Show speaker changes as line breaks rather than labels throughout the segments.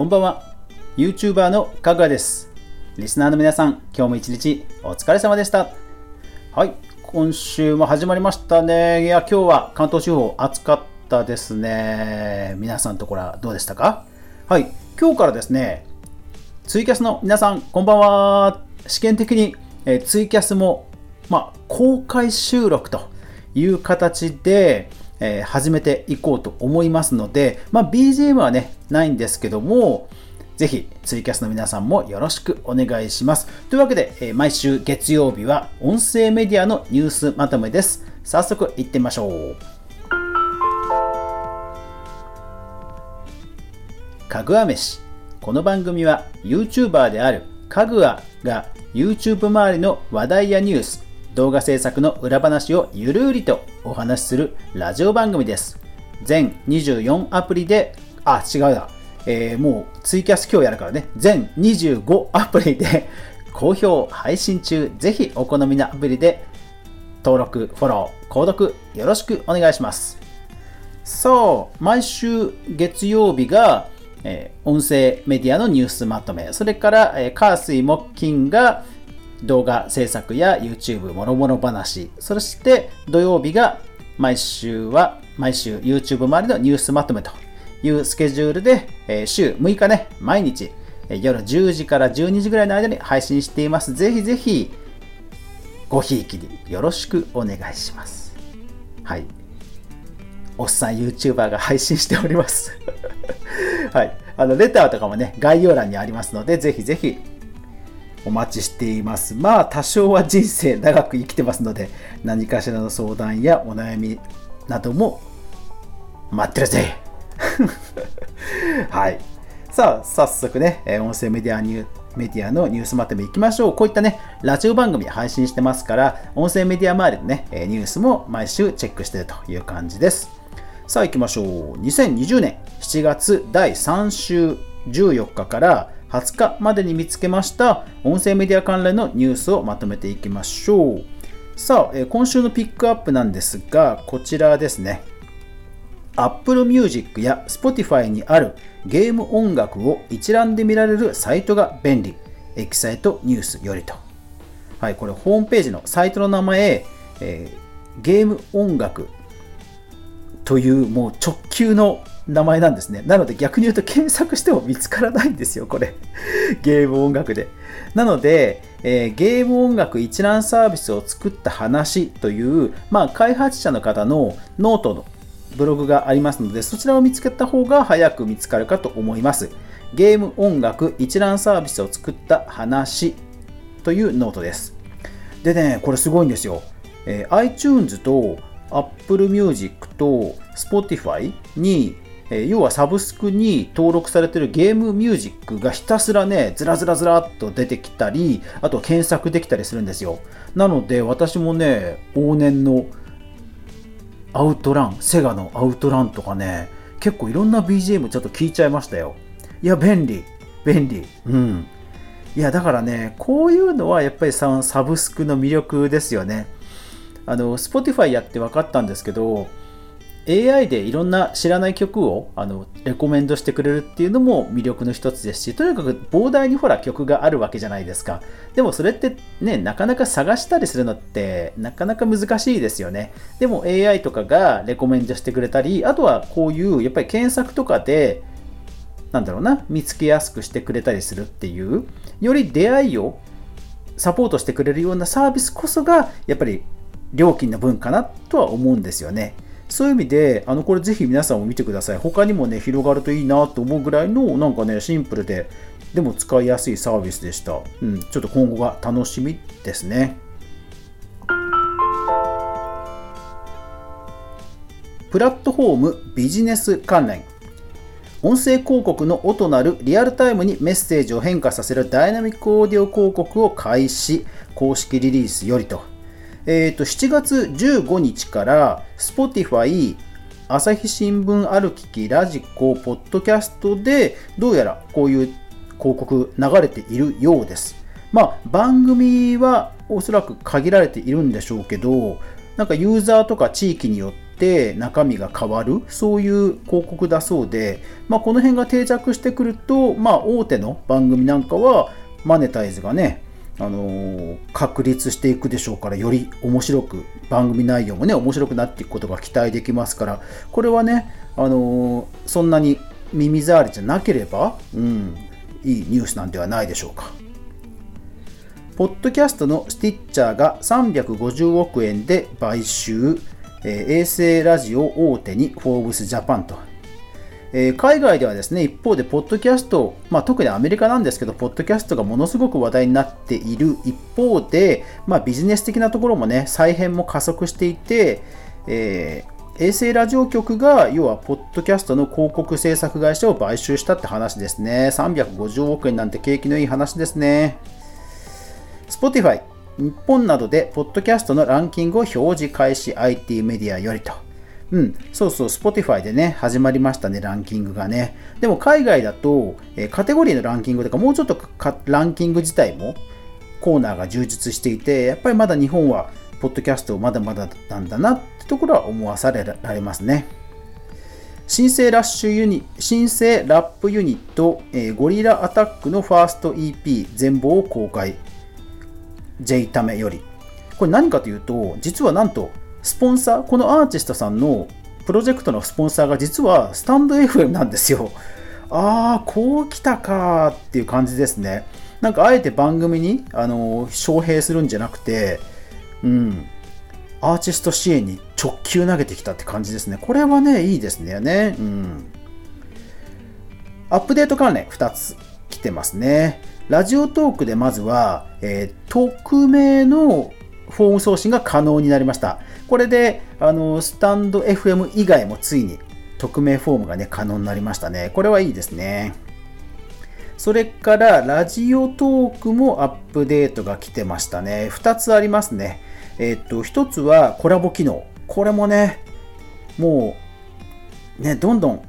こんばんは。YouTuber のかぐわです。リスナーの皆さん今日も一日お疲れ様でした。はい今週も始まりましたね。いや今日は関東地方暑かったですね。皆さんところはどうでしたか？はい今日からですねツイキャスの皆さんこんばんは。試験的に、えツイキャスもまあ、公開収録という形で、えー、始めていこうと思いますので、まあ、BGM はね、ないんですけども、ぜひツイキャスの皆さんもよろしくお願いします。というわけで、えー、毎週月曜日は音声メディアのニュースまとめです。早速行ってみましょう。かぐわ飯。この番組は YouTuber であるかぐわが YouTube 周りの話題やニュース、動画制作の裏話をゆるりとお話しするラジオ番組です。全24アプリで、あ、違うだ。えー、もうツイキャス今日やるからね、全25アプリで 好評配信中。ぜひお好みのアプリで登録、フォロー、購読よろしくお願いします。そう、毎週月曜日が、えー、音声メディアのニュースまとめ、それから、えー、火水木金が動画制作や YouTube もろもろ話、そして土曜日が毎週は毎週 YouTube 周りのニュースまとめというスケジュールで、え週6日ね、毎日夜10時から12時ぐらいの間に配信しています。ぜひぜひごひいきによろしくお願いします。はい。おっさん YouTuber が配信しております はい。あの、レターとかもね、概要欄にありますので、ぜひぜひお待ちしています。まあ多少は人生長く生きてますので何かしらの相談やお悩みなども待ってるぜ はい。さあ、早速ね、音声メディアニューメディアのニュースまとめいきましょう。こういったね、ラジオ番組配信してますから、音声メディア周りのね、ニュースも毎週チェックしてるという感じです。さあ行きましょう。2020年7月第3週14日から20日までに見つけました音声メディア関連のニュースをまとめていきましょう。さあ、え今週のピックアップなんですが、こちらですね。Apple Music や Spotify にあるゲーム音楽を一覧で見られるサイトが便利。エキサイトニュースよりと。はい、これホームページのサイトの名前、えー、ゲーム音楽というもう直球の名前なんですね。なので逆に言うと検索しても見つからないんですよ、これ。ゲーム音楽で。なので、えー、ゲーム音楽一覧サービスを作った話という、まあ、開発者の方のノートのブログがありますので、そちらを見つけた方が早く見つかるかと思います。ゲーム音楽一覧サービスを作った話というノートです。でね、これすごいんですよ。えー、iTunes と Apple Music と Spotify にえ要はサブスクに登録されてるゲームミュージックがひたすらね、ずらずらずらっと出てきたり、あと検索できたりするんですよ。なので私もね、往年のアウトラン、セガのアウトランとかね、結構いろんな BGM ちょっと聞いちゃいましたよ。いや、便利。便利。うん。いや、だからね、こういうのはやっぱりサブスクの魅力ですよね。あの、Spotify やって分かったんですけど、AI でいろんな知らない曲をあのレコメンドしてくれるっていうのも魅力の一つですしとにかく膨大にほら曲があるわけじゃないですかでもそれってねなかなか探したりするのってなかなか難しいですよねでも AI とかがレコメンドしてくれたりあとはこういうやっぱり検索とかでなんだろうな見つけやすくしてくれたりするっていうより出会いをサポートしてくれるようなサービスこそがやっぱり料金の分かなとは思うんですよね。そういう意味で、あの、これぜひ皆さんも見てください。他にもね、広がるといいなと思うぐらいの、なんかね、シンプルで、でも使いやすいサービスでした。うん、ちょっと今後が楽しみですね。プラットフォームビジネス関連。音声広告の音なるリアルタイムにメッセージを変化させるダイナミックオーディオ広告を開始、公式リリースよりと。えーと、7月15日から Spotify、朝日新聞あるきき、ラジコ、ポッドキャストでどうやらこういう広告流れているようです。まあ番組はおそらく限られているんでしょうけど、なんかユーザーとか地域によって中身が変わるそういう広告だそうで、まあ、この辺が定着してくると、まあ、大手の番組なんかはマネタイズがねあの、確立していくでしょうからより面白く番組内容もね面白くなっていくことが期待できますからこれはね、あの、そんなに耳障りじゃなければ、うん、いいニュースなんではないでしょうか。ポッドキャストのスティッチャーが350億円で買収、えー、衛星ラジオ大手にフォーブスジャパンと。えー、海外ではですね、一方で、ポッドキャスト、まあ、特にアメリカなんですけど、ポッドキャストがものすごく話題になっている一方で、まあ、ビジネス的なところもね、再編も加速していて、えー、衛星ラジオ局が、要は、ポッドキャストの広告制作会社を買収したって話ですね。350億円なんて景気のいい話ですね。Spotify、日本などで、ポッドキャストのランキングを表示開始 IT メディアよりと。うん、そうそう、Spotify でね、始まりましたね、ランキングがね。でも海外だと、えカテゴリーのランキングとか、もうちょっとランキング自体もコーナーが充実していて、やっぱりまだ日本は、ポッドキャストまだまだなんだなってところは思わされられますね。新生ラッシュユニ、新生ラップユニット、えー、ゴリラアタックのファースト EP 全貌を公開。J タメより。これ何かというと、実はなんと、スポンサー、このアーティストさんのプロジェクトのスポンサーが実はスタンド FM なんですよ。ああ、こう来たかっていう感じですね。なんかあえて番組に、あの招聘するんじゃなくて、うん、アーティスト支援に直球投げてきたって感じですね。これはね、いいですね。ねうん。アップデート関連2つ来てますね。ラジオトークでまずは、えー、匿名のフォーム送信が可能になりました。これで、あの、スタンド FM 以外もついに匿名フォームがね、可能になりましたね。これはいいですね。それから、ラジオトークもアップデートが来てましたね。2つありますね。えっ、と、1つはコラボ機能。これもね、もう、ね、どんどん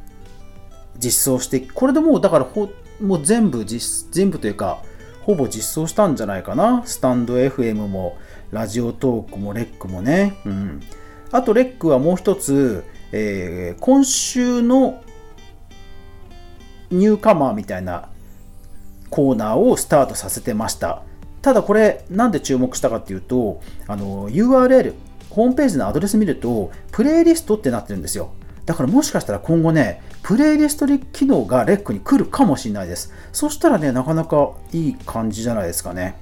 実装して、これでもう、だからほ、もう全部実、全部というか、ほぼ実装したんじゃないかな。スタンド FM も、ラジオトークもレックもね。うん。あと、レックはもう一つ、えー、今週のニューカマーみたいなコーナーをスタートさせてました。ただこれ、なんで注目したかっていうと、あの、URL、ホームページのアドレス見ると、プレイリストってなってるんですよ。だからもしかしたら今後ね、プレイリスト機能が REC に来るかもしれないです。そしたらね、なかなかいい感じじゃないですかね。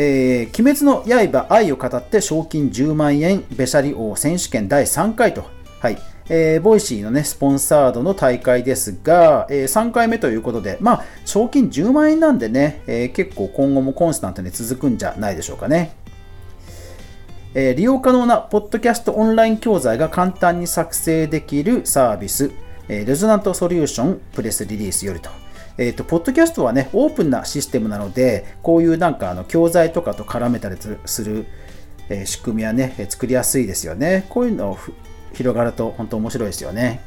えー、鬼滅の刃愛を語って賞金10万円ベシャリ王選手権第3回と、はいえー、 Voicy のね、スポンサードの大会ですが、えー、3回目ということで、まあ、賞金10万円なんでね、えー、結構今後もコンスタントに続くんじゃないでしょうかね。え利用可能なポッドキャストオンライン教材が簡単に作成できるサービス、えレゾナントソリューションプレスリリースよりと。えっ、ー、と、ポッドキャストはね、オープンなシステムなので、こういうなんかあの教材とかと絡めたりする、え仕組みはね、作りやすいですよね。こういうのを広がると本当面白いですよね。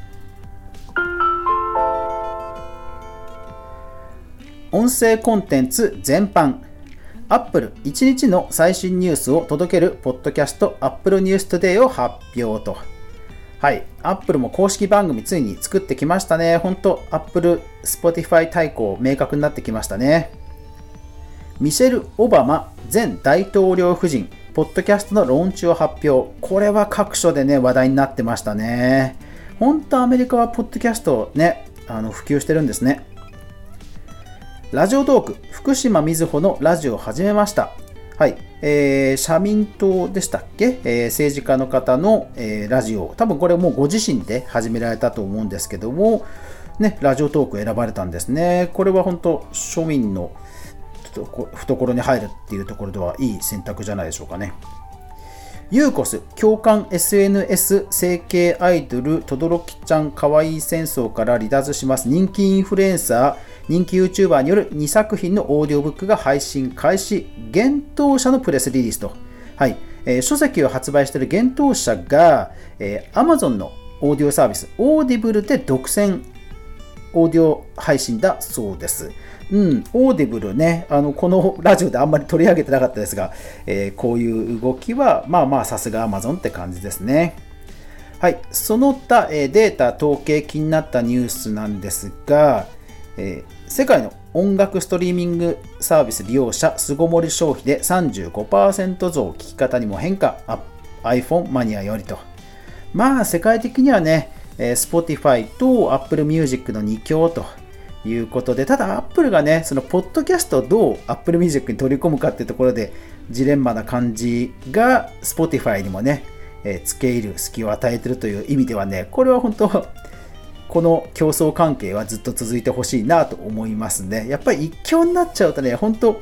音声コンテンツ全般。Apple 1日の最新ニュースを届けるポッドキャスト Apple News Today を発表と。はい。Apple も公式番組ついに作ってきましたね。本当 Apple、Spotify 対抗明確になってきましたね。ミシェル・オバマ前大統領夫人、ポッドキャストのローンチを発表。これは各所でね、話題になってましたね。本当アメリカはポッドキャストね、あの普及してるんですね。ラジオトーク、福島みずほのラジオを始めました。はい。えー、社民党でしたっけ、えー、政治家の方の、えー、ラジオ、多分これもうご自身で始められたと思うんですけども、ね、ラジオトーク選ばれたんですね。これは本当、庶民の懐に入るっていうところではいい選択じゃないでしょうかね。ユーコス共感 SNS 整形アイドル轟ちゃんかわいい戦争から離脱します人気インフルエンサー人気 YouTuber による2作品のオーディオブックが配信開始幻冬舎のプレスリリースと、はいえー、書籍を発売している幻冬舎が、えー、Amazon のオーディオサービス Audible で独占オーディオ配信だそうです。うん、 Audible ね、あのこのラジオであんまり取り上げてなかったですが、えー、こういう動きは、まあまあ、さすが Amazon って感じですね。はい、その他、えー、データ、統計気になったニュースなんですが、えー、世界の音楽ストリーミングサービス利用者巣ごもり消費で35%増聞き方にも変化。iPhone マニアよりと。まあ世界的にはね Spotify と Apple Music の2強ということでただ Apple がねそのポッドキャストをどう Apple Music に取り込むかっていうところでジレンマな感じが Spotify にもね、えー、付け入る隙を与えてるという意味ではねこれは本当この競争関係はずっと続いてほしいなと思いますね。やっぱり一強になっちゃうとね、本当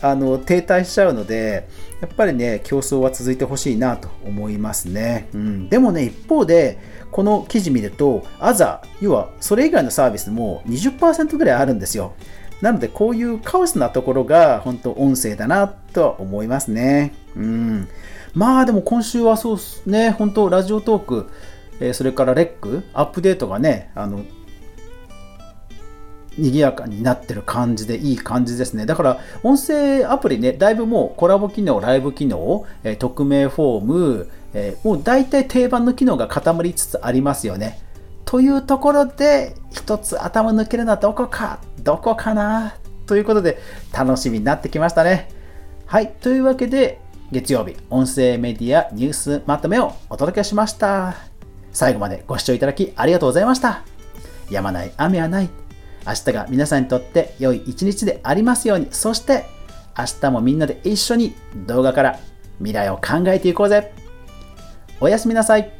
あの停滞しちゃうので、やっぱりね、競争は続いてほしいなと思いますね。うん、でもね、一方で、この記事見ると、アザ、要はそれ以外のサービスも20%ぐらいあるんですよ。なので、こういうカオスなところが本当音声だなとは思いますね。うん。まあでも今週はそうですね、本当ラジオトーク、えそれからレック、アップデートがね、あの、賑やかになってる感じでいい感じですね。だから、音声アプリね、だいぶもうコラボ機能、ライブ機能、え匿名フォーム、えもう大体定番の機能が固まりつつありますよね。というところで、一つ頭抜けるのはどこか、どこかなということで、楽しみになってきましたね。はい。というわけで、月曜日、音声メディアニュースまとめをお届けしました。最後までご視聴いただきありがとうございました。やまない雨はない。明日が皆さんにとって良い一日でありますように。そして明日もみんなで一緒に動画から未来を考えていこうぜ。おやすみなさい。